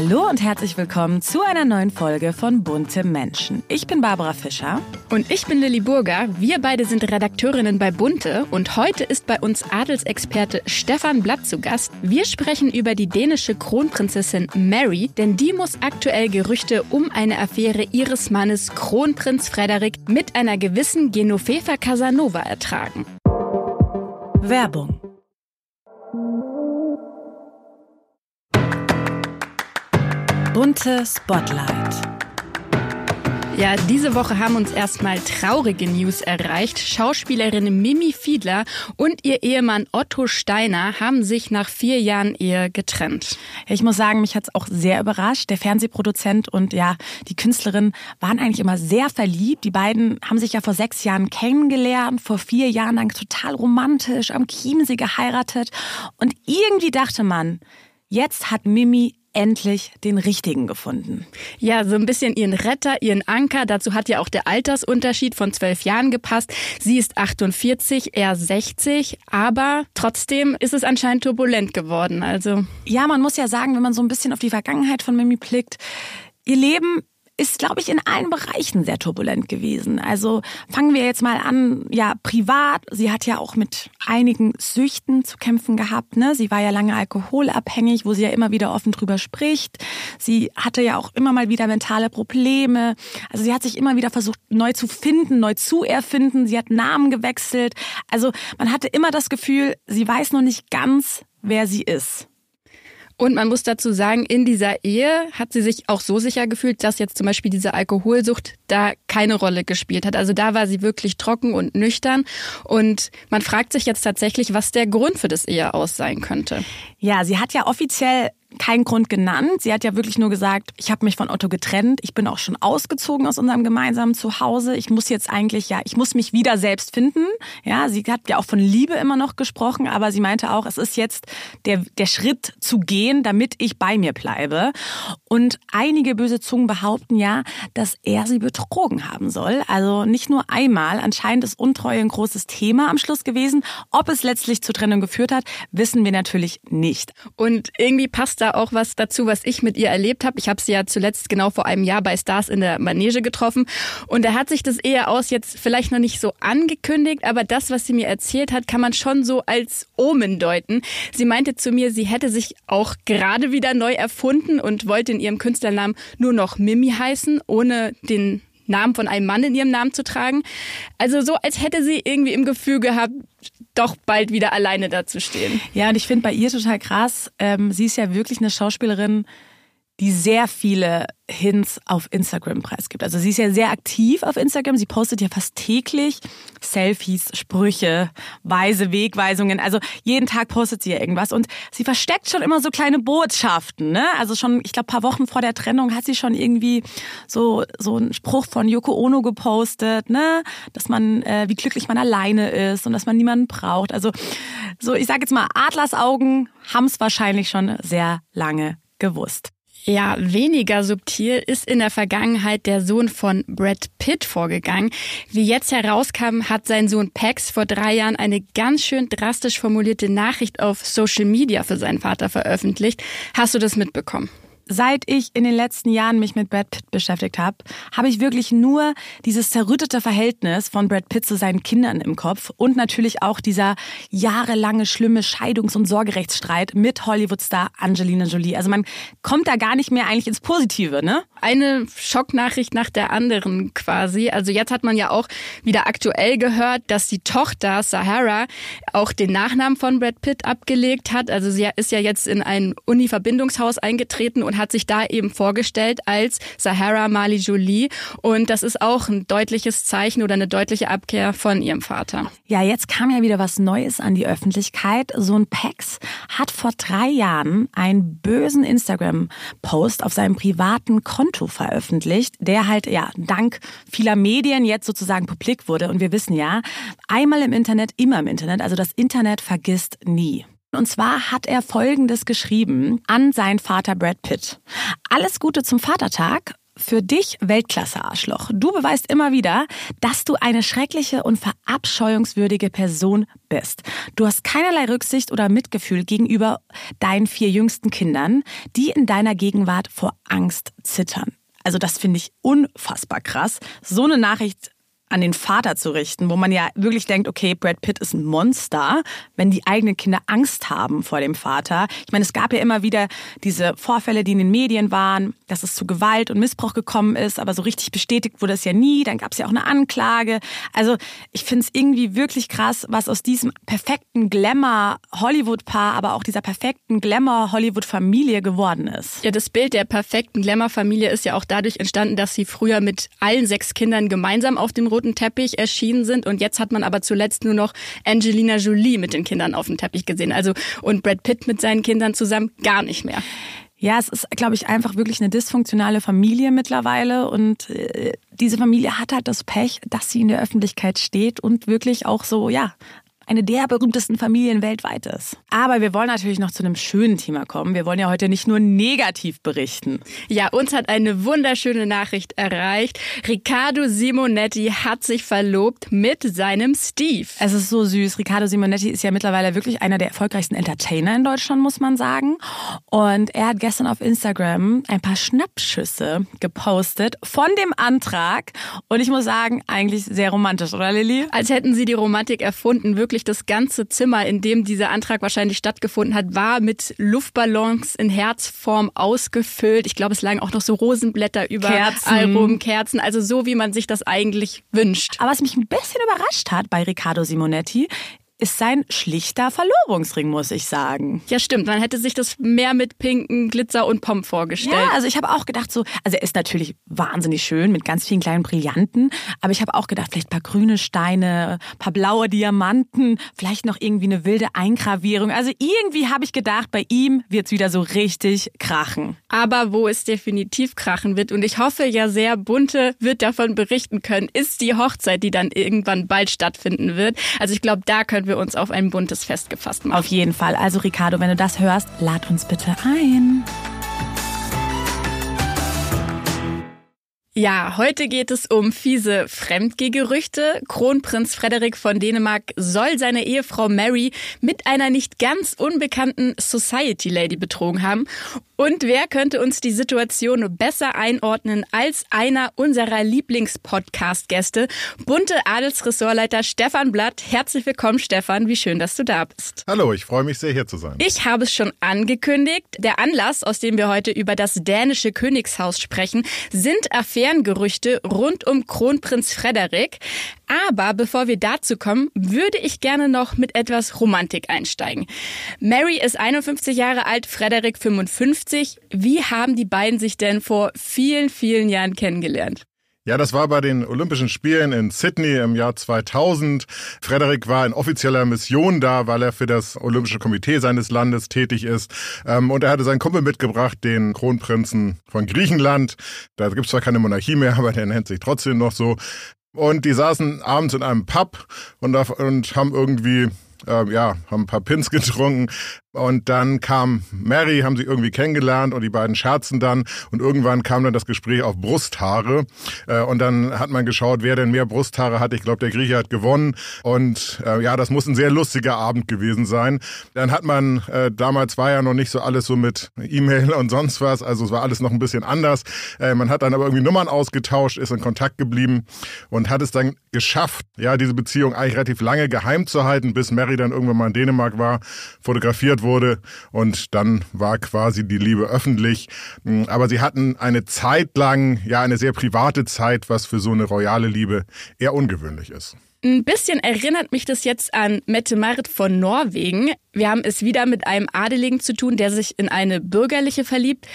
Hallo und herzlich willkommen zu einer neuen Folge von Bunte Menschen. Ich bin Barbara Fischer. Und ich bin Lilly Burger. Wir beide sind Redakteurinnen bei Bunte und heute ist bei uns Adelsexperte Stefan Blatt zu Gast. Wir sprechen über die dänische Kronprinzessin Mary, denn die muss aktuell Gerüchte um eine Affäre ihres Mannes Kronprinz Frederik mit einer gewissen Genoveva Casanova ertragen. Werbung Bunte Spotlight. Ja, diese Woche haben uns erstmal traurige News erreicht. Schauspielerin Mimi Fiedler und ihr Ehemann Otto Steiner haben sich nach vier Jahren Ehe getrennt. Ich muss sagen, mich hat's auch sehr überrascht. Der Fernsehproduzent und ja, die Künstlerin waren eigentlich immer sehr verliebt. Die beiden haben sich ja vor sechs Jahren kennengelernt, vor vier Jahren lang total romantisch am Chiemsee geheiratet. Und irgendwie dachte man, jetzt hat Mimi endlich den richtigen gefunden. Ja, so ein bisschen ihren Retter, ihren Anker. Dazu hat ja auch der Altersunterschied von zwölf Jahren gepasst. Sie ist 48, er 60, aber trotzdem ist es anscheinend turbulent geworden. Also ja, man muss ja sagen, wenn man so ein bisschen auf die Vergangenheit von Mimi blickt, ihr Leben ist, glaube ich, in allen Bereichen sehr turbulent gewesen. Also fangen wir jetzt mal an, ja, privat. Sie hat ja auch mit einigen Süchten zu kämpfen gehabt. Ne? Sie war ja lange alkoholabhängig, wo sie ja immer wieder offen drüber spricht. Sie hatte ja auch immer mal wieder mentale Probleme. Also sie hat sich immer wieder versucht, neu zu finden, neu zu erfinden. Sie hat Namen gewechselt. Also man hatte immer das Gefühl, sie weiß noch nicht ganz, wer sie ist. Und man muss dazu sagen, in dieser Ehe hat sie sich auch so sicher gefühlt, dass jetzt zum Beispiel diese Alkoholsucht da keine Rolle gespielt hat. Also da war sie wirklich trocken und nüchtern. Und man fragt sich jetzt tatsächlich, was der Grund für das Ehe aus sein könnte. Ja, sie hat ja offiziell keinen Grund genannt. Sie hat ja wirklich nur gesagt, ich habe mich von Otto getrennt. Ich bin auch schon ausgezogen aus unserem gemeinsamen Zuhause. Ich muss jetzt eigentlich, ja, ich muss mich wieder selbst finden. Ja, sie hat ja auch von Liebe immer noch gesprochen, aber sie meinte auch, es ist jetzt der, der Schritt zu gehen, damit ich bei mir bleibe. Und einige böse Zungen behaupten ja, dass er sie betrogen haben soll. Also nicht nur einmal. Anscheinend ist Untreue ein großes Thema am Schluss gewesen. Ob es letztlich zur Trennung geführt hat, wissen wir natürlich nicht. Und irgendwie passt da auch was dazu, was ich mit ihr erlebt habe. Ich habe sie ja zuletzt genau vor einem Jahr bei Stars in der Manege getroffen und da hat sich das eher aus jetzt vielleicht noch nicht so angekündigt, aber das, was sie mir erzählt hat, kann man schon so als Omen deuten. Sie meinte zu mir, sie hätte sich auch gerade wieder neu erfunden und wollte in ihrem Künstlernamen nur noch Mimi heißen, ohne den Namen von einem Mann in ihrem Namen zu tragen. Also so, als hätte sie irgendwie im Gefühl gehabt, doch bald wieder alleine dazustehen. Ja, und ich finde bei ihr total krass, ähm, sie ist ja wirklich eine Schauspielerin, die sehr viele Hints auf Instagram preisgibt. Also sie ist ja sehr aktiv auf Instagram. Sie postet ja fast täglich Selfies, Sprüche, weise Wegweisungen. Also jeden Tag postet sie ja irgendwas und sie versteckt schon immer so kleine Botschaften. Ne? Also schon, ich glaube, paar Wochen vor der Trennung hat sie schon irgendwie so so einen Spruch von Yoko Ono gepostet, ne, dass man äh, wie glücklich man alleine ist und dass man niemanden braucht. Also so, ich sage jetzt mal, Adlersaugen haben es wahrscheinlich schon sehr lange gewusst. Ja, weniger subtil ist in der Vergangenheit der Sohn von Brad Pitt vorgegangen. Wie jetzt herauskam, hat sein Sohn Pax vor drei Jahren eine ganz schön drastisch formulierte Nachricht auf Social Media für seinen Vater veröffentlicht. Hast du das mitbekommen? Seit ich in den letzten Jahren mich mit Brad Pitt beschäftigt habe, habe ich wirklich nur dieses zerrüttete Verhältnis von Brad Pitt zu seinen Kindern im Kopf und natürlich auch dieser jahrelange schlimme Scheidungs- und Sorgerechtsstreit mit Hollywood-Star Angelina Jolie. Also man kommt da gar nicht mehr eigentlich ins Positive, ne? Eine Schocknachricht nach der anderen quasi. Also jetzt hat man ja auch wieder aktuell gehört, dass die Tochter Sahara auch den Nachnamen von Brad Pitt abgelegt hat. Also sie ist ja jetzt in ein Uni-Verbindungshaus eingetreten und hat sich da eben vorgestellt als Sahara Mali Jolie. Und das ist auch ein deutliches Zeichen oder eine deutliche Abkehr von ihrem Vater. Ja, jetzt kam ja wieder was Neues an die Öffentlichkeit. So ein Pex hat vor drei Jahren einen bösen Instagram-Post auf seinem privaten Konto veröffentlicht, der halt ja dank vieler Medien jetzt sozusagen publik wurde. Und wir wissen ja, einmal im Internet, immer im Internet. Also das Internet vergisst nie. Und zwar hat er Folgendes geschrieben an seinen Vater Brad Pitt. Alles Gute zum Vatertag. für dich Weltklasse-Arschloch. Du beweist immer wieder, dass du eine schreckliche und verabscheuungswürdige Person bist. Du hast keinerlei Rücksicht oder Mitgefühl gegenüber deinen vier jüngsten Kindern, die in deiner Gegenwart vor Angst zittern. Also das finde ich unfassbar krass. So eine Nachricht an den Vater zu richten, wo man ja wirklich denkt, okay, Brad Pitt ist ein Monster, wenn die eigenen Kinder Angst haben vor dem Vater. Ich meine, es gab ja immer wieder diese Vorfälle, die in den Medien waren, dass es zu Gewalt und Missbrauch gekommen ist, aber so richtig bestätigt wurde es ja nie. Dann gab es ja auch eine Anklage. Also ich finde es irgendwie wirklich krass, was aus diesem perfekten Glamour-Hollywood-Paar, aber auch dieser perfekten Glamour-Hollywood-Familie geworden ist. Ja, das Bild der perfekten Glamour-Familie ist ja auch dadurch entstanden, dass sie früher mit allen sechs Kindern gemeinsam auf dem roten Teppich erschienen sind und jetzt hat man aber zuletzt nur noch Angelina Jolie mit den Kindern auf dem Teppich gesehen. Also und Brad Pitt mit seinen Kindern zusammen gar nicht mehr. Ja, es ist, glaube ich, einfach wirklich eine dysfunktionale Familie mittlerweile und äh, diese Familie hat halt das Pech, dass sie in der Öffentlichkeit steht und wirklich auch so, ja, eine der berühmtesten Familien weltweit ist. Aber wir wollen natürlich noch zu einem schönen Thema kommen. Wir wollen ja heute nicht nur negativ berichten. Ja, uns hat eine wunderschöne Nachricht erreicht. Riccardo Simonetti hat sich verlobt mit seinem Steve. Es ist so süß. Riccardo Simonetti ist ja mittlerweile wirklich einer der erfolgreichsten Entertainer in Deutschland, muss man sagen. Und er hat gestern auf Instagram ein paar Schnappschüsse gepostet von dem Antrag. Und ich muss sagen, eigentlich sehr romantisch, oder Lilly? Als hätten sie die Romantik erfunden. Wirklich wirklich das ganze Zimmer, in dem dieser Antrag wahrscheinlich stattgefunden hat, war mit Luftballons in Herzform ausgefüllt. Ich glaube, es lagen auch noch so Rosenblätter über Kerzen. rum, Kerzen, also so, wie man sich das eigentlich wünscht. Aber was mich ein bisschen überrascht hat bei Riccardo Simonetti, ist sein schlichter Verlobungsring, muss ich sagen. Ja, stimmt. Man hätte sich das mehr mit pinken Glitzer und Pomp vorgestellt. Ja, also ich habe auch gedacht so, also er ist natürlich wahnsinnig schön mit ganz vielen kleinen Brillanten, aber ich habe auch gedacht, vielleicht paar grüne Steine, paar blaue Diamanten, vielleicht noch irgendwie eine wilde Eingravierung. Also irgendwie habe ich gedacht, bei ihm wird's wieder so richtig krachen. Aber wo es definitiv krachen wird und ich hoffe ja sehr, Bunte wird davon berichten können, ist die Hochzeit, die dann irgendwann bald stattfinden wird. Also ich glaube, da können wir uns auf ein buntes Fest gefasst machen. Auf jeden Fall. Also Ricardo, wenn du das hörst, lad uns bitte ein. Ja, heute geht es um fiese Fremdgegerüchte. Kronprinz Frederik von Dänemark soll seine Ehefrau Mary mit einer nicht ganz unbekannten Society Lady betrogen haben. Und wer könnte uns die Situation besser einordnen als einer unserer Lieblingspodcast-Gäste, bunte Adelsressortleiter Stefan Blatt. Herzlich willkommen, Stefan. Wie schön, dass du da bist. Hallo, ich freue mich sehr, hier zu sein. Ich habe es schon angekündigt. Der Anlass, aus dem wir heute über das dänische Königshaus sprechen, sind Affärengerüchte rund um Kronprinz Frederik. Aber bevor wir dazu kommen, würde ich gerne noch mit etwas Romantik einsteigen. Mary ist 51 Jahre alt, Frederik 55. Wie haben die beiden sich denn vor vielen, vielen Jahren kennengelernt? Ja, das war bei den Olympischen Spielen in Sydney im Jahr 2000. Frederik war in offizieller Mission da, weil er für das Olympische Komitee seines Landes tätig ist. Ähm, und er hatte seinen Kumpel mitgebracht, den Kronprinzen von Griechenland. Da gibt's zwar keine Monarchie mehr, aber der nennt sich trotzdem noch so. Und die saßen abends in einem Pub und, und haben irgendwie äh, ja, haben ein paar Pins getrunken, und dann kam Mary, haben sie irgendwie kennengelernt und die beiden scherzen dann. Und irgendwann kam dann das Gespräch auf Brusthaare. Äh, und dann hat man geschaut, wer denn mehr Brusthaare hat. Ich glaube, der Grieche hat gewonnen. Und äh, ja, das muss ein sehr lustiger Abend gewesen sein. Dann hat man, äh, damals war ja noch nicht so alles so mit E-Mail und sonst was. Also es war alles noch ein bisschen anders. Man hat dann aber irgendwie Nummern ausgetauscht, ist in Kontakt geblieben und hat es dann geschafft, ja, diese Beziehung eigentlich relativ lange geheim zu halten, bis Mary dann irgendwann mal in Dänemark war, fotografiert gefeiert wurde und dann war quasi die Liebe öffentlich. Hm, aber sie hatten eine Zeit lang, ja, eine sehr private Zeit, was für so eine royale Liebe eher ungewöhnlich ist. Ein bisschen erinnert mich das jetzt an Mette Marit von Norwegen. Wir haben es wieder mit einem Adeligen zu tun, der sich in eine bürgerliche verliebt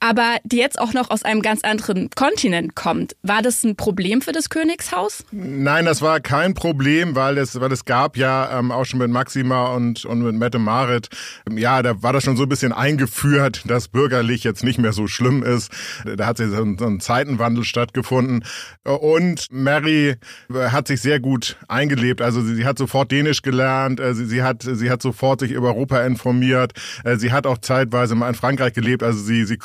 aber die jetzt auch noch aus einem ganz anderen Kontinent kommt. War das ein Problem für das Königshaus? Nein, das war kein Problem, weil es, weil es gab ja ähm, auch schon mit Maxima und, und mit Mette Marit, ja, da war das schon so ein bisschen eingeführt, dass bürgerlich jetzt nicht mehr so schlimm ist. Da hat so ein, so ein Zeitenwandel stattgefunden. Und Mary hat sich sehr gut eingelebt. Also sie, sie hat sofort Dänisch gelernt, äh, sie, sie, hat, sie hat sofort sich über Europa informiert. Äh, sie hat auch zeitweise mal in Frankreich gelebt. Also sie, sie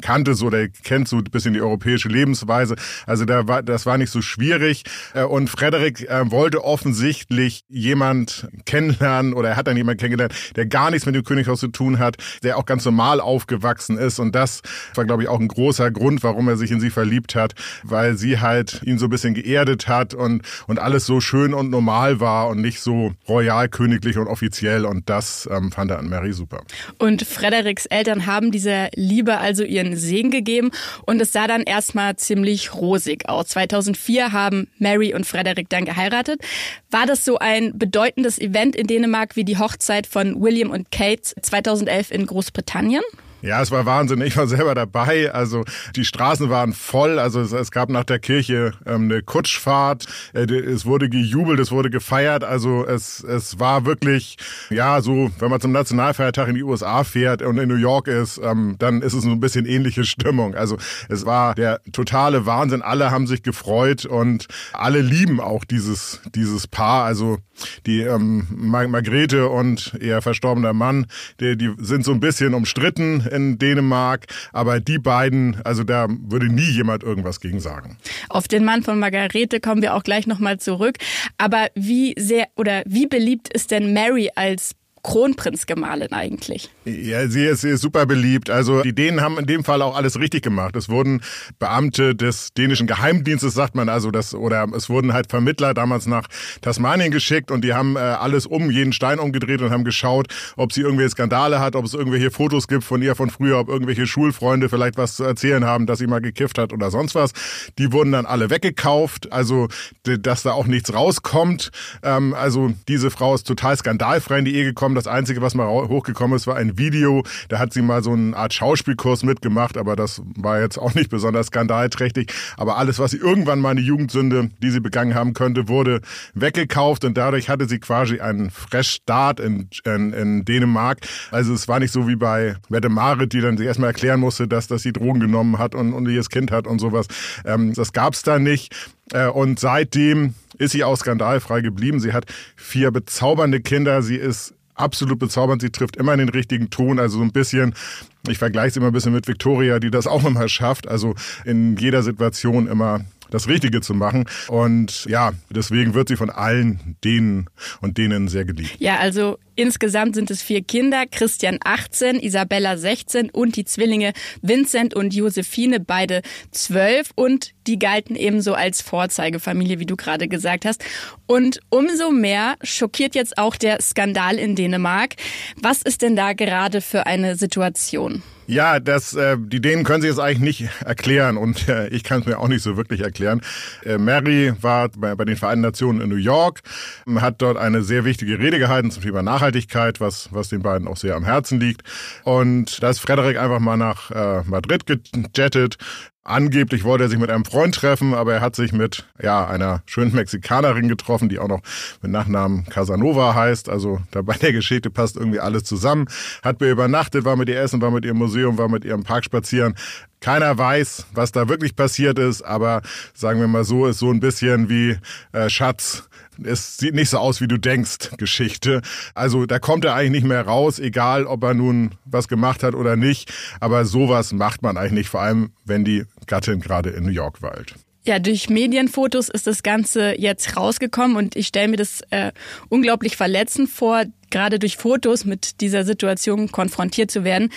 kannte so oder kennt so ein bisschen die europäische Lebensweise. Also da war, das war nicht so schwierig. Äh, und Frederik äh, wollte offensichtlich jemand kennenlernen oder er hat dann jemand kennengelernt, der gar nichts mit dem Könighaus zu tun hat, der auch ganz normal aufgewachsen ist. Und das war, glaube ich, auch ein großer Grund, warum er sich in sie verliebt hat, weil sie halt ihn so ein bisschen geerdet hat und, und alles so schön und normal war und nicht so royal, königlich und offiziell. Und das ähm, fand er an Mary super. Und Frederiks Eltern haben dieser Liebe also ihren Segen gegeben und es sah dann erstmal ziemlich rosig aus. 2004 haben Mary und Frederik dann geheiratet. War das so ein bedeutendes Event in Dänemark wie die Hochzeit von William und Kate 2011 in Großbritannien? Ja, es war Wahnsinn. Ich war selber dabei. Also die Straßen waren voll. Also es, es gab nach der Kirche ähm, eine Kutschfahrt. Äh, es wurde gejubelt, es wurde gefeiert. Also es, es war wirklich, ja, so, wenn man zum Nationalfeiertag in die USA fährt und in New York ist, ähm, dann ist es ein bisschen ähnliche Stimmung. Also es war der totale Wahnsinn. Alle haben sich gefreut und alle lieben auch dieses, dieses Paar. Also die ähm, Margrethe und ihr verstorbener Mann, die, die sind so ein bisschen umstritten in Dänemark, aber die beiden, also da würde nie jemand irgendwas gegen sagen. Auf den Mann von Margarete kommen wir auch gleich nochmal zurück. Aber wie sehr oder wie beliebt ist denn Mary als Kronprinzgemahlin eigentlich? Ja, sie ist, sie ist super beliebt. Also die Dänen haben in dem Fall auch alles richtig gemacht. Es wurden Beamte des dänischen Geheimdienstes, sagt man also, das oder es wurden halt Vermittler damals nach Tasmanien geschickt und die haben äh, alles um jeden Stein umgedreht und haben geschaut, ob sie irgendwelche Skandale hat, ob es irgendwelche Fotos gibt von ihr von früher, ob irgendwelche Schulfreunde vielleicht was zu erzählen haben, dass sie mal gekifft hat oder sonst was. Die wurden dann alle weggekauft, also dass da auch nichts rauskommt. Ähm, also diese Frau ist total skandalfrei in die Ehe gekommen. Das Einzige, was mal hochgekommen ist, war ein Video. Da hat sie mal so eine Art Schauspielkurs mitgemacht, aber das war jetzt auch nicht besonders skandalträchtig. Aber alles, was sie irgendwann mal eine Jugendsünde, die sie begangen haben könnte, wurde weggekauft und dadurch hatte sie quasi einen Fresh Start in, in, in Dänemark. Also es war nicht so wie bei Mette Marit, die dann sich erstmal erklären musste, dass, dass sie Drogen genommen hat und, und ihr Kind hat und sowas. Ähm, das gab's da nicht. Äh, und seitdem ist sie auch skandalfrei geblieben. Sie hat vier bezaubernde Kinder. Sie ist absolut bezaubernd. Sie trifft immer den richtigen Ton. Also so ein bisschen, ich vergleiche es immer ein bisschen mit Victoria, die das auch immer schafft. Also in jeder Situation immer das Richtige zu machen. Und ja, deswegen wird sie von allen denen und denen sehr geliebt. Ja, also insgesamt sind es vier Kinder, Christian 18, Isabella 16 und die Zwillinge Vincent und Josephine, beide 12 und die galten ebenso als Vorzeigefamilie, wie du gerade gesagt hast. Und umso mehr schockiert jetzt auch der Skandal in Dänemark. Was ist denn da gerade für eine Situation? Ja, das, äh, die Dänen können sich das eigentlich nicht erklären und äh, ich kann es mir auch nicht so wirklich erklären. Äh, Mary war bei, bei den Vereinten Nationen in New York, hat dort eine sehr wichtige Rede gehalten zum Thema Nachhaltigkeit, was, was den beiden auch sehr am Herzen liegt. Und da ist Frederik einfach mal nach äh, Madrid gejettet, Angeblich wollte er sich mit einem Freund treffen, aber er hat sich mit ja einer schönen Mexikanerin getroffen, die auch noch mit Nachnamen Casanova heißt. Also da bei der Geschichte passt irgendwie alles zusammen. Hat ihr übernachtet, war mit ihr essen, war mit ihr im Museum, war mit ihr im Park spazieren. Keiner weiß, was da wirklich passiert ist, aber sagen wir mal so, ist so ein bisschen wie äh, Schatz es sieht nicht so aus, wie du denkst, Geschichte. Also da kommt er eigentlich nicht mehr raus, egal ob er nun was gemacht hat oder nicht. Aber sowas macht man eigentlich nicht, vor allem wenn die Gattin gerade in New York weilt. Ja, durch Medienfotos ist das Ganze jetzt rausgekommen und ich stelle mir das äh, unglaublich verletzend vor, gerade durch Fotos mit dieser Situation konfrontiert zu werden.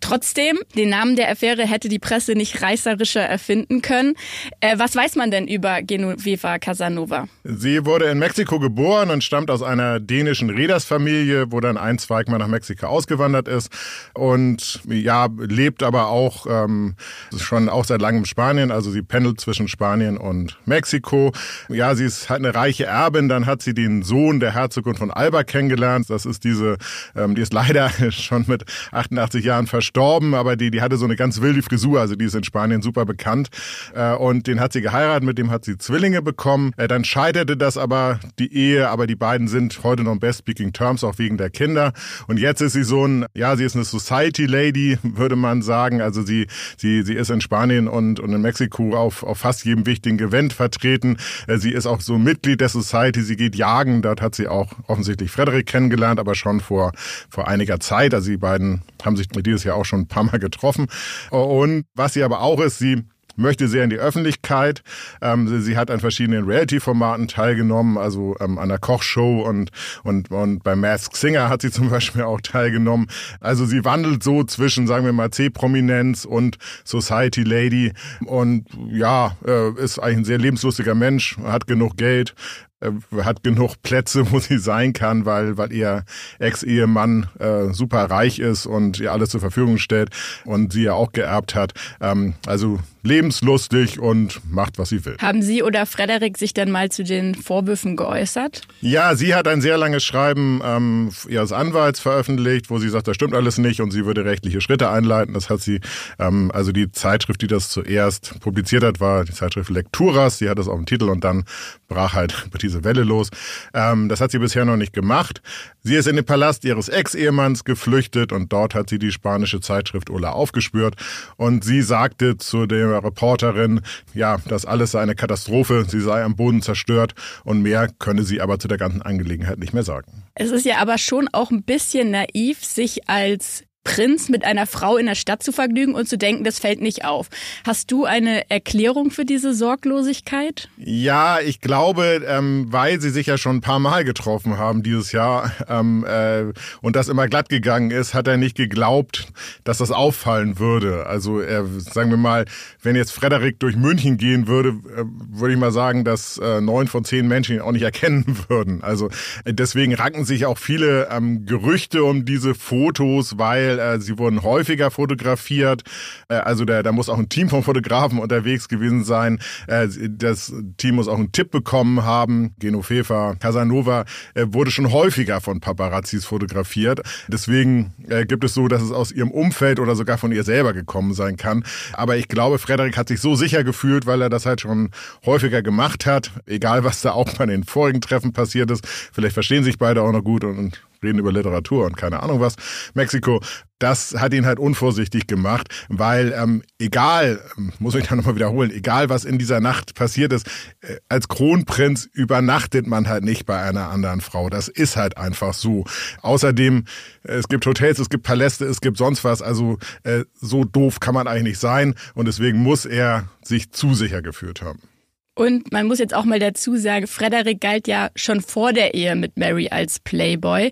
Trotzdem, den Namen der Affäre hätte die Presse nicht reißerischer erfinden können. Äh, was weiß man denn über Genoveva Casanova? Sie wurde in Mexiko geboren und stammt aus einer dänischen Reedersfamilie, wo dann ein Zweig mal nach Mexiko ausgewandert ist und ja, lebt aber auch ähm, schon auch seit langem in Spanien, also sie pendelt zwischen Spanien und Mexiko. Ja, sie ist halt eine reiche Erbin, dann hat sie den Sohn der Herzogin von Alba kennengelernt, das ist diese, ähm, die ist leider schon mit 88 Jahren verstorben, aber die, die hatte so eine ganz wilde Frisur, also die ist in Spanien super bekannt. Äh, und den hat sie geheiratet, mit dem hat sie Zwillinge bekommen. Äh, dann scheiterte das aber, die Ehe, aber die beiden sind heute noch in Best Speaking Terms, auch wegen der Kinder. Und jetzt ist sie so ein, ja, sie ist eine Society Lady, würde man sagen. Also sie, sie, sie ist in Spanien und, und in Mexiko auf, auf fast jedem wichtigen Event vertreten. Äh, sie ist auch so Mitglied der Society, sie geht jagen, dort hat sie auch offensichtlich Frederik kennengelernt kennengelernt, aber schon vor, vor einiger Zeit. Also die beiden haben sich dieses Jahr auch schon ein paar Mal getroffen. Und was sie aber auch ist, sie möchte sehr in die Öffentlichkeit. Ähm, sie, hat an verschiedenen Reality-Formaten teilgenommen, also ähm, an der Kochshow und, und, und bei Mask Singer hat sie zum Beispiel auch teilgenommen. Also sie wandelt so zwischen, sagen wir mal, C-Prominenz und Society Lady und ja, äh, ist eigentlich ein sehr lebenslustiger Mensch, hat genug Geld, hat genug Plätze, wo sie sein kann, weil, weil ihr Ex-Ehemann äh, super reich ist und ihr alles zur Verfügung stellt und sie ja auch geerbt hat. Ähm, also lebenslustig und macht, was sie will. Haben Sie oder Frederik sich dann mal zu den Vorwürfen geäußert? Ja, sie hat ein sehr langes Schreiben ähm, ihres Anwalts veröffentlicht, wo sie sagt, das stimmt alles nicht und sie würde rechtliche Schritte einleiten. Das hat sie, ähm, also die Zeitschrift, die das zuerst publiziert hat, war die Zeitschrift Lecturas. Sie hat das auf dem Titel und dann brach halt diese Welle los. Ähm, das hat sie bisher noch nicht gemacht. Sie ist in den Palast ihres Ex-Ehemanns geflüchtet und dort hat sie die spanische Zeitschrift Ola aufgespürt und sie sagte zu der Reporterin, ja, das alles sei eine Katastrophe, sie sei am Boden zerstört. Und mehr könne sie aber zu der ganzen Angelegenheit nicht mehr sagen. Es ist ja aber schon auch ein bisschen naiv, sich als Prinz mit einer Frau in der Stadt zu vergnügen und zu denken, das fällt nicht auf. Hast du eine Erklärung für diese Sorglosigkeit? Ja, ich glaube, ähm, weil sie sich ja schon ein paar Mal getroffen haben dieses Jahr ähm, äh, und das immer glatt gegangen ist, hat er nicht geglaubt, dass das auffallen würde. Also er, sagen wir mal, wenn jetzt Frederik durch München gehen würde, äh, würde ich mal sagen, dass äh, neun von zehn Menschen ihn auch nicht erkennen würden. Also äh, deswegen ranken sich auch viele ähm, Gerüchte um diese Fotos, weil äh, sie wurden häufiger fotografiert. Äh, also da, da muss auch ein Team von Fotografen unterwegs gewesen sein. Äh, das Team muss auch einen Tipp bekommen haben. Genoveva Casanova äh, wurde schon häufiger von Paparazzis fotografiert. Deswegen äh, gibt es so, dass es aus ihrem Umfeld oder sogar von ihr selber gekommen sein kann. Aber ich glaube, Frederik hat sich so sicher gefühlt, weil er das halt schon häufiger gemacht hat. Egal, was da auch bei den vorigen Treffen passiert ist. Vielleicht verstehen sich beide auch noch gut und reden über Literatur und keine Ahnung was. Mexiko, das hat ihn halt unvorsichtig gemacht, weil ähm, egal, muss ich da nochmal wiederholen, egal was in dieser Nacht passiert ist, äh, als Kronprinz übernachtet man halt nicht bei einer anderen Frau. Das ist halt einfach so. Außerdem, äh, es gibt Hotels, es gibt Paläste, es gibt sonst was. Also äh, so doof kann man eigentlich nicht sein und deswegen muss er sich zu sicher geführt haben. Und man muss jetzt auch mal dazu sagen, Frederik galt ja schon vor der Ehe mit Mary als Playboy.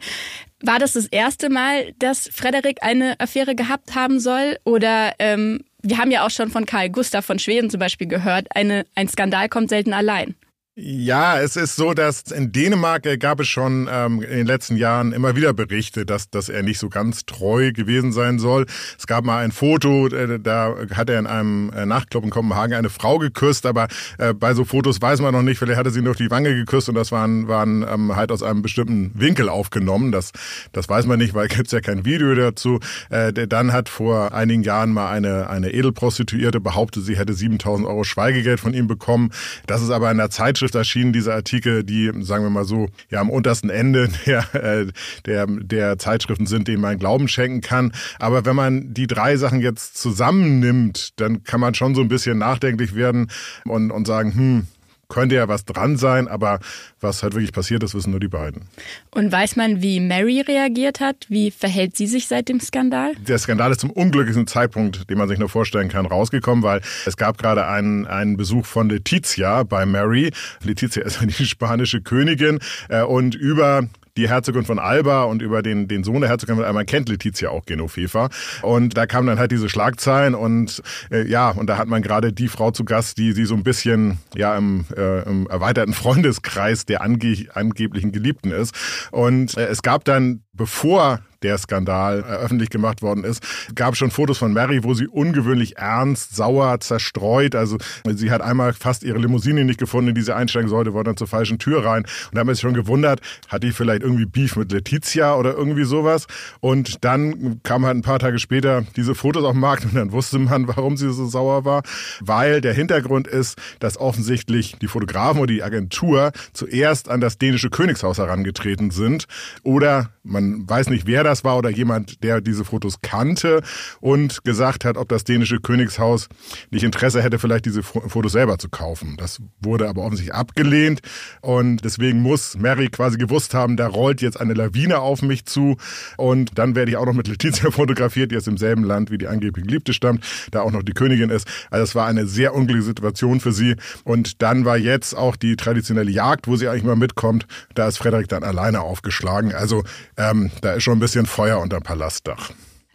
War das das erste Mal, dass Frederik eine Affäre gehabt haben soll? Oder ähm, wir haben ja auch schon von Karl Gustav von Schweden zum Beispiel gehört, eine, ein Skandal kommt selten allein. Ja, es ist so, dass in Dänemark äh, gab es schon ähm, in den letzten Jahren immer wieder Berichte, dass, dass er nicht so ganz treu gewesen sein soll. Es gab mal ein Foto, äh, da hat er in einem äh, Nachtclub in Kopenhagen eine Frau geküsst, aber äh, bei so Fotos weiß man noch nicht, vielleicht hatte sie nur die Wange geküsst und das waren, waren ähm, halt aus einem bestimmten Winkel aufgenommen. Das, das weiß man nicht, weil gibt's ja kein Video dazu. Äh, dann hat vor einigen Jahren mal eine, eine Edelprostituierte behauptet, sie hätte 7000 Euro Schweigegeld von ihm bekommen. Das ist aber in der Zeitschrift Zeitschrift erschienen diese Artikel, die, sagen wir mal so, ja am untersten Ende der, äh, der, der Zeitschriften sind, denen man Glauben schenken kann. Aber wenn man die drei Sachen jetzt zusammennimmt, dann kann man schon so ein bisschen nachdenklich werden und, und sagen, hm, könnte ja was dran sein, aber was halt wirklich passiert ist, wissen nur die beiden. Und weiß man, wie Mary reagiert hat? Wie verhält sie sich seit dem Skandal? Der Skandal ist zum unglücklichsten Zeitpunkt, den man sich nur vorstellen kann, rausgekommen, weil es gab gerade einen, einen Besuch von Letizia bei Mary. Letizia ist die spanische Königin äh, und über die Herzogin von Alba und über den, den Sohn der Herzogin von Alba kennt Letizia auch Genoveva. Und da kamen dann halt diese Schlagzeilen und äh, ja, und da hat man gerade die Frau zu Gast, die sie so ein bisschen ja im, äh, im erweiterten Freundeskreis der ange angeblichen Geliebten ist. Und äh, es gab dann, bevor der Skandal äh, öffentlich gemacht worden ist, gab schon Fotos von Mary, wo sie ungewöhnlich ernst, sauer, zerstreut. Also sie hat einmal fast ihre Limousine nicht gefunden, in die sie einsteigen sollte, wollte dann zur falschen Tür rein. Und da haben wir sich schon gewundert, hat die vielleicht irgendwie Beef mit Letizia oder irgendwie sowas. Und dann kam halt ein paar Tage später diese Fotos auf den Markt und dann wusste man, warum sie so sauer war. Weil der Hintergrund ist, dass offensichtlich die Fotografen oder die Agentur zuerst an das dänische Königshaus herangetreten sind oder man weiß nicht, wer das war oder jemand, der diese Fotos kannte und gesagt hat, ob das dänische Königshaus nicht Interesse hätte, vielleicht diese Fotos selber zu kaufen. Das wurde aber offensichtlich abgelehnt und deswegen muss Mary quasi gewusst haben, da rollt jetzt eine Lawine auf mich zu und dann werde ich auch noch mit Letizia fotografiert, die aus demselben Land wie die angeblich Geliebte stammt, da auch noch die Königin ist. Also es war eine sehr unglückliche Situation für sie und dann war jetzt auch die traditionelle Jagd, wo sie eigentlich mal mitkommt, da ist Frederik dann alleine aufgeschlagen. Also ähm, da ist schon ein bisschen Feuer unterm Palastdach.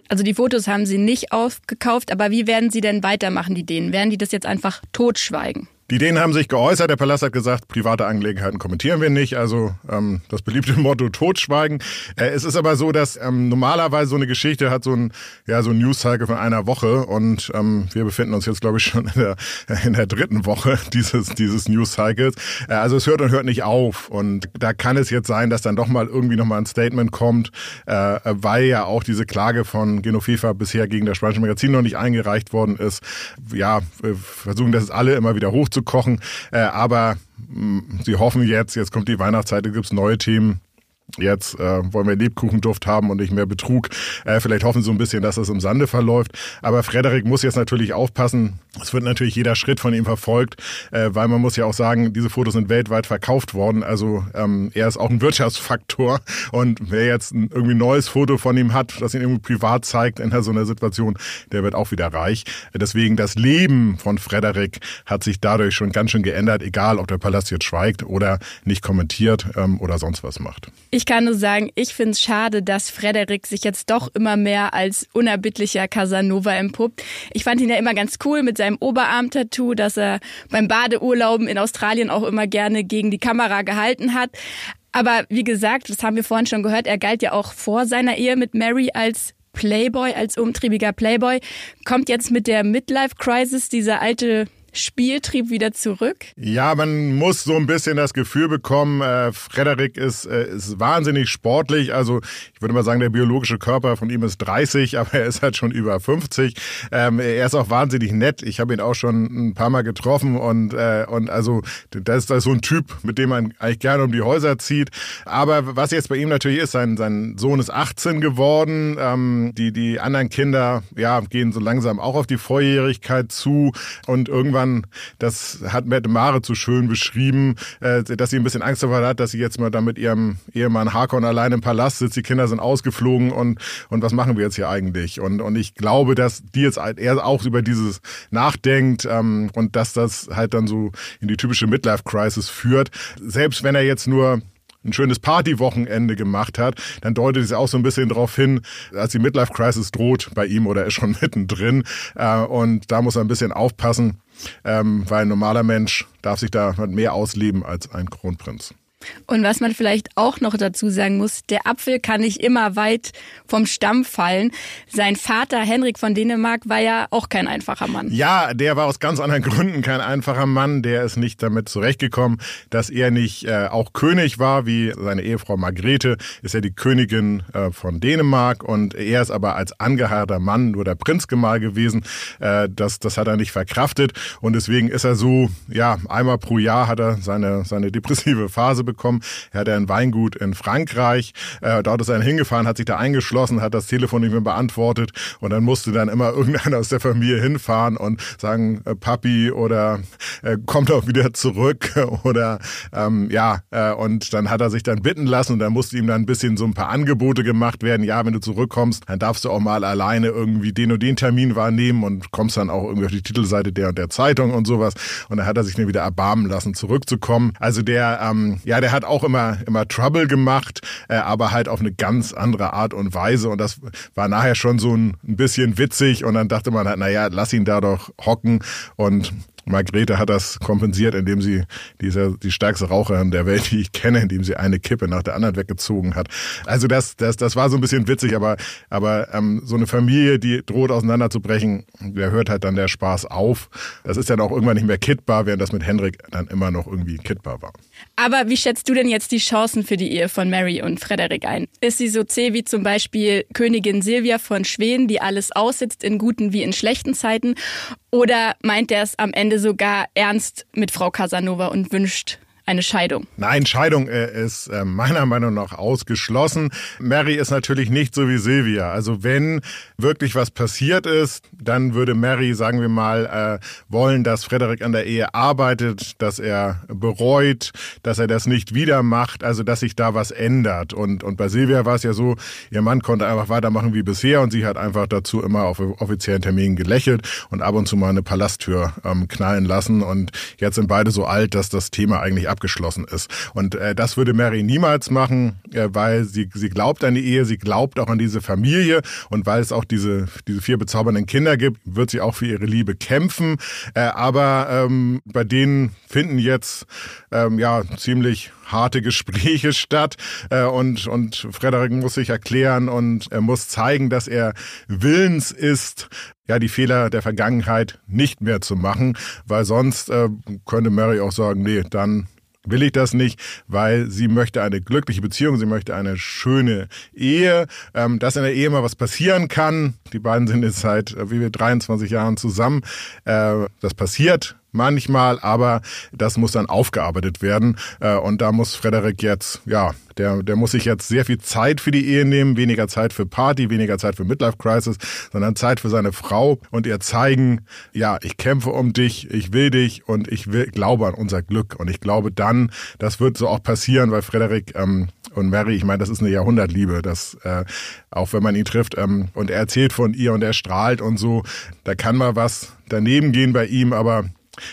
Also die Fotos haben Sie nicht aufgekauft, aber wie werden Sie denn weitermachen, die Dänen? Werden die das jetzt einfach totschweigen? Die Dänen haben sich geäußert. Der Palast hat gesagt, private Angelegenheiten kommentieren wir nicht. Also ähm, das beliebte Motto Totschweigen. Äh, es ist aber so, dass ähm, normalerweise so eine Geschichte hat so ein ja so ein News-Cycle von einer Woche und ähm, wir befinden uns jetzt glaube ich schon in der, in der dritten Woche dieses dieses News-Cycles. Äh, also es hört und hört nicht auf und da kann es jetzt sein, dass dann doch mal irgendwie noch mal ein Statement kommt, äh, weil ja auch diese Klage von Genovefa bisher gegen das spanische Magazin noch nicht eingereicht worden ist. Ja, versuchen das alle immer wieder hoch zu kochen. Äh, aber mh, mm, sie hoffen jetzt, jetzt kommt die Weihnachtszeit, da gibt es neue Themen. Jetzt äh, wollen wir Lebkuchenduft haben und nicht mehr Betrug. Äh, vielleicht hoffen sie so ein bisschen, dass es im Sande verläuft. Aber Frederik muss jetzt natürlich aufpassen. Es wird natürlich jeder Schritt von ihm verfolgt, äh, weil man muss ja auch sagen, diese Fotos sind weltweit verkauft worden. Also ähm, er ist auch ein Wirtschaftsfaktor. Und wer jetzt ein irgendwie neues Foto von ihm hat, das ihn irgendwie privat zeigt in so einer Situation, der wird auch wieder reich. Deswegen das Leben von Frederik hat sich dadurch schon ganz schön geändert, egal ob der Palast jetzt schweigt oder nicht kommentiert ähm, oder sonst was macht. Ich kann nur sagen, ich finde es schade, dass Frederik sich jetzt doch immer mehr als unerbittlicher Casanova empuppt. Ich fand ihn ja immer ganz cool mit seinem Oberarm-Tattoo, dass er beim Badeurlauben in Australien auch immer gerne gegen die Kamera gehalten hat. Aber wie gesagt, das haben wir vorhin schon gehört, er galt ja auch vor seiner Ehe mit Mary als Playboy, als umtriebiger Playboy. Kommt jetzt mit der Midlife-Crisis dieser alte Spieltrieb wieder zurück? Ja, man muss so ein bisschen das Gefühl bekommen, äh, Frederik ist, äh, ist wahnsinnig sportlich. Also ich würde mal sagen, der biologische Körper von ihm ist 30, aber er ist halt schon über 50. Ähm, er ist auch wahnsinnig nett. Ich habe ihn auch schon ein paar Mal getroffen und, äh, und also das ist, das ist so ein Typ, mit dem man eigentlich gerne um die Häuser zieht. Aber was jetzt bei ihm natürlich ist, sein, sein Sohn ist 18 geworden. Ähm, die, die anderen Kinder ja, gehen so langsam auch auf die Volljährigkeit zu und irgendwann Jahren, das hat Mette Mare zu schön beschrieben, äh, dass sie ein bisschen Angst davor hat, dass sie jetzt mal da mit ihrem Ehemann Harkon allein im Palast sitzt, die Kinder sind ausgeflogen und, und was machen wir jetzt hier eigentlich? Und, und ich glaube, dass die jetzt er auch über dieses nachdenkt ähm, und dass das halt dann so in die typische Midlife-Crisis führt. Selbst wenn er jetzt nur ein schönes Partywochenende gemacht hat, dann deutet es auch so ein bisschen darauf hin, dass die Midlife Crisis droht bei ihm oder ist schon mittendrin. Äh, und da muss er ein bisschen aufpassen, ähm, weil ein normaler Mensch darf sich da mehr ausleben als ein Kronprinz. Und was man vielleicht auch noch dazu sagen muss, der Apfel kann nicht immer weit vom Stamm fallen. Sein Vater Henrik von Dänemark war ja auch kein einfacher Mann. Ja, der war aus ganz anderen Gründen kein einfacher Mann. Der ist nicht damit zurechtgekommen, dass er nicht äh, auch König war, wie seine Ehefrau Margrethe, ist ja die Königin äh, von Dänemark und er ist aber als angeheirater Mann nur der Prinzgemahl gewesen. Äh, das, das hat er nicht verkraftet und deswegen ist er so, ja, einmal pro Jahr hat er seine, seine depressive Phase bekommen bekommen. Er hatte ein Weingut in Frankreich. Äh, dort ist er hingefahren, hat sich da eingeschlossen, hat das Telefon nicht mehr beantwortet und dann musste dann immer irgendeiner aus der Familie hinfahren und sagen, äh, Papi oder äh, kommt auch wieder zurück oder ähm, ja, äh, und dann hat er sich dann bitten lassen und dann musste ihm dann ein bisschen so ein paar Angebote gemacht werden. Ja, wenn du zurückkommst, dann darfst du auch mal alleine irgendwie den und den Termin wahrnehmen und kommst dann auch irgendwie auf die Titelseite der und der Zeitung und sowas. Und dann hat er sich dann wieder erbarmen lassen, zurückzukommen. Also der, ähm, ja, der hat auch immer, immer Trouble gemacht, äh, aber halt auf eine ganz andere Art und Weise. Und das war nachher schon so ein, ein bisschen witzig. Und dann dachte man halt, naja, lass ihn da doch hocken. Und Margrethe hat das kompensiert, indem sie diese, die stärkste Raucherin der Welt, die ich kenne, indem sie eine Kippe nach der anderen weggezogen hat. Also das, das, das war so ein bisschen witzig, aber, aber ähm, so eine Familie, die droht auseinanderzubrechen, der hört halt dann der Spaß auf. Das ist dann auch irgendwann nicht mehr kittbar, während das mit Henrik dann immer noch irgendwie kittbar war. Aber wie schätzt du denn jetzt die Chancen für die Ehe von Mary und Frederik ein? Ist sie so zäh wie zum Beispiel Königin Silvia von Schweden, die alles aussitzt in guten wie in schlechten Zeiten? Oder meint er es am Ende sogar ernst mit Frau Casanova und wünscht eine Scheidung? Nein, Scheidung äh, ist äh, meiner Meinung nach ausgeschlossen. Mary ist natürlich nicht so wie Silvia. Also wenn wirklich was passiert ist, dann würde Mary, sagen wir mal, äh, wollen, dass Frederik an der Ehe arbeitet, dass er bereut, dass er das nicht wieder macht, also dass sich da was ändert. Und, und bei Silvia war es ja so, ihr Mann konnte einfach weitermachen wie bisher und sie hat einfach dazu immer auf offiziellen Terminen gelächelt und ab und zu mal eine Palasttür ähm, knallen lassen. Und jetzt sind beide so alt, dass das Thema eigentlich abgeschlossen ist. Und äh, das würde Mary niemals machen, äh, weil sie, sie glaubt an die Ehe, sie glaubt auch an diese Familie und weil es auch diese, diese vier bezaubernden Kinder gibt, wird sie auch für ihre Liebe kämpfen. Äh, aber ähm, bei denen finden jetzt ähm, ja ziemlich harte Gespräche statt äh, und und Frederik muss sich erklären und er muss zeigen, dass er willens ist, ja die Fehler der Vergangenheit nicht mehr zu machen, weil sonst äh, könnte Mary auch sagen, nee, dann will ich das nicht, weil sie möchte eine glückliche Beziehung, sie möchte eine schöne Ehe, ähm, dass in der Ehe mal was passieren kann. Die beiden sind jetzt seit äh, wie wir 23 Jahren zusammen. Äh, das passiert manchmal, aber das muss dann aufgearbeitet werden. Äh, und da muss Frederik jetzt, ja, der, der muss sich jetzt sehr viel Zeit für die Ehe nehmen, weniger Zeit für Party, weniger Zeit für Midlife Crisis, sondern Zeit für seine Frau und ihr zeigen, ja, ich kämpfe um dich, ich will dich und ich will, glaube an unser Glück. Und ich glaube dann, das wird so auch passieren, weil Frederik ähm, und Mary, ich meine, das ist eine Jahrhundertliebe, das äh, auch wenn man ihn trifft ähm, und er erzählt von ihr und er strahlt und so, da kann mal was daneben gehen bei ihm, aber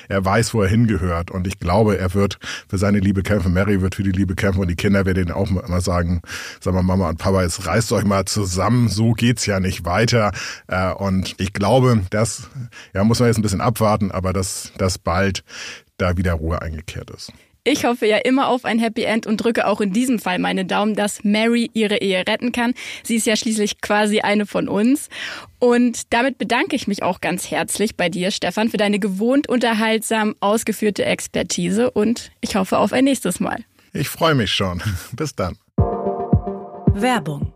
er weiß, wo er hingehört und ich glaube, er wird für seine Liebe kämpfen. Mary wird für die Liebe kämpfen und die Kinder werden auch immer sagen, sagen wir Mama und Papa, jetzt reißt euch mal zusammen, so geht's ja nicht weiter. Äh, und ich glaube, das ja, muss man jetzt ein bisschen abwarten, aber dass, dass bald da wieder Ruhe eingekehrt ist. Ich hoffe ja immer auf ein Happy End und drücke auch in diesem Fall meine Daumen, dass Mary ihre Ehe retten kann. Sie ist ja schließlich quasi eine von uns. Und damit bedanke ich mich auch ganz herzlich bei dir, Stefan, für deine gewohnt unterhaltsam ausgeführte Expertise und ich hoffe auf ein nächstes Mal. Ich freue mich schon. Bis dann. Werbung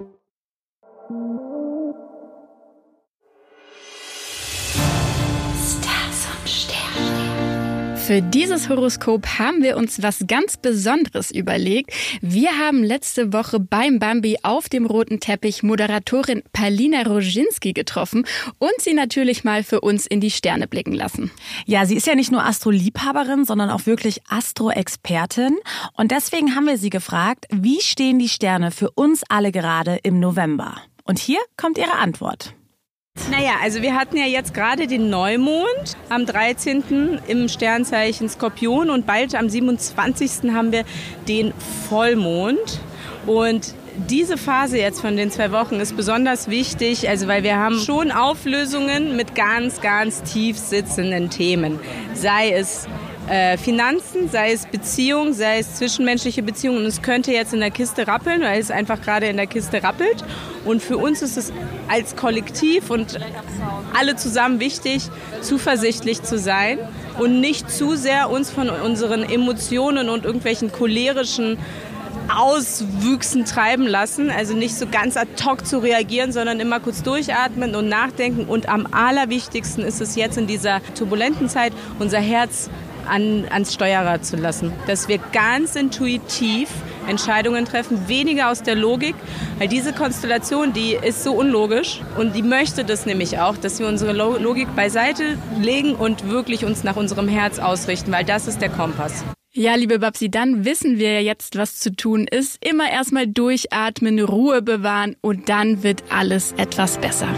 Für dieses Horoskop haben wir uns was ganz Besonderes überlegt. Wir haben letzte Woche beim Bambi auf dem roten Teppich Moderatorin Palina Roginski getroffen und sie natürlich mal für uns in die Sterne blicken lassen. Ja, sie ist ja nicht nur Astroliebhaberin, sondern auch wirklich Astro-Expertin. Und deswegen haben wir sie gefragt, wie stehen die Sterne für uns alle gerade im November? Und hier kommt ihre Antwort. Naja, also wir hatten ja jetzt gerade den Neumond am 13. im Sternzeichen Skorpion und bald am 27. haben wir den Vollmond. Und diese Phase jetzt von den zwei Wochen ist besonders wichtig, also weil wir haben schon Auflösungen mit ganz, ganz tief sitzenden Themen. Sei es äh, Finanzen, sei es Beziehung, sei es zwischenmenschliche Beziehungen. Und es könnte jetzt in der Kiste rappeln, weil es einfach gerade in der Kiste rappelt. Und für uns ist es als Kollektiv und alle zusammen wichtig, zuversichtlich zu sein und nicht zu sehr uns von unseren Emotionen und irgendwelchen cholerischen Auswüchsen treiben lassen. Also nicht so ganz ad hoc zu reagieren, sondern immer kurz durchatmen und nachdenken. Und am allerwichtigsten ist es jetzt in dieser turbulenten Zeit, unser Herz an, ans Steuerrad zu lassen. Dass wir ganz intuitiv Entscheidungen treffen, weniger aus der Logik, weil diese Konstellation, die ist so unlogisch und die möchte das nämlich auch, dass wir unsere Logik beiseite legen und wirklich uns nach unserem Herz ausrichten, weil das ist der Kompass. Ja, liebe Babsi, dann wissen wir jetzt, was zu tun ist. Immer erstmal durchatmen, Ruhe bewahren und dann wird alles etwas besser.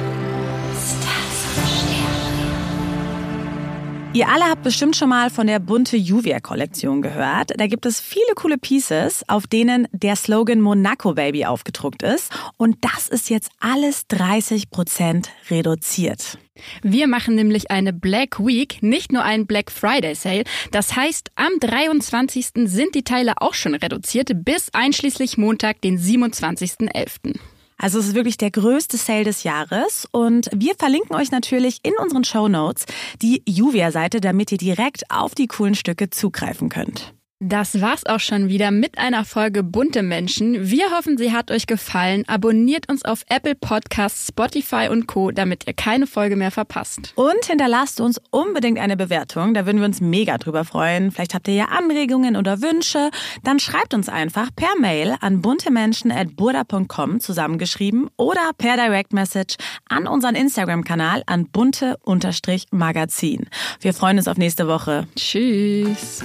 Ihr alle habt bestimmt schon mal von der bunte Juvia-Kollektion gehört. Da gibt es viele coole Pieces, auf denen der Slogan Monaco Baby aufgedruckt ist. Und das ist jetzt alles 30 Prozent reduziert. Wir machen nämlich eine Black Week, nicht nur einen Black Friday Sale. Das heißt, am 23. sind die Teile auch schon reduziert bis einschließlich Montag, den 27.11. Also es ist wirklich der größte Sale des Jahres und wir verlinken euch natürlich in unseren Show Notes die Juvia-Seite, damit ihr direkt auf die coolen Stücke zugreifen könnt. Das war's auch schon wieder mit einer Folge Bunte Menschen. Wir hoffen, sie hat euch gefallen. Abonniert uns auf Apple Podcasts, Spotify und Co., damit ihr keine Folge mehr verpasst. Und hinterlasst uns unbedingt eine Bewertung. Da würden wir uns mega drüber freuen. Vielleicht habt ihr ja Anregungen oder Wünsche. Dann schreibt uns einfach per Mail an buntemenschen.burda.com zusammengeschrieben oder per Direct Message an unseren Instagram-Kanal an bunte-magazin. Wir freuen uns auf nächste Woche. Tschüss.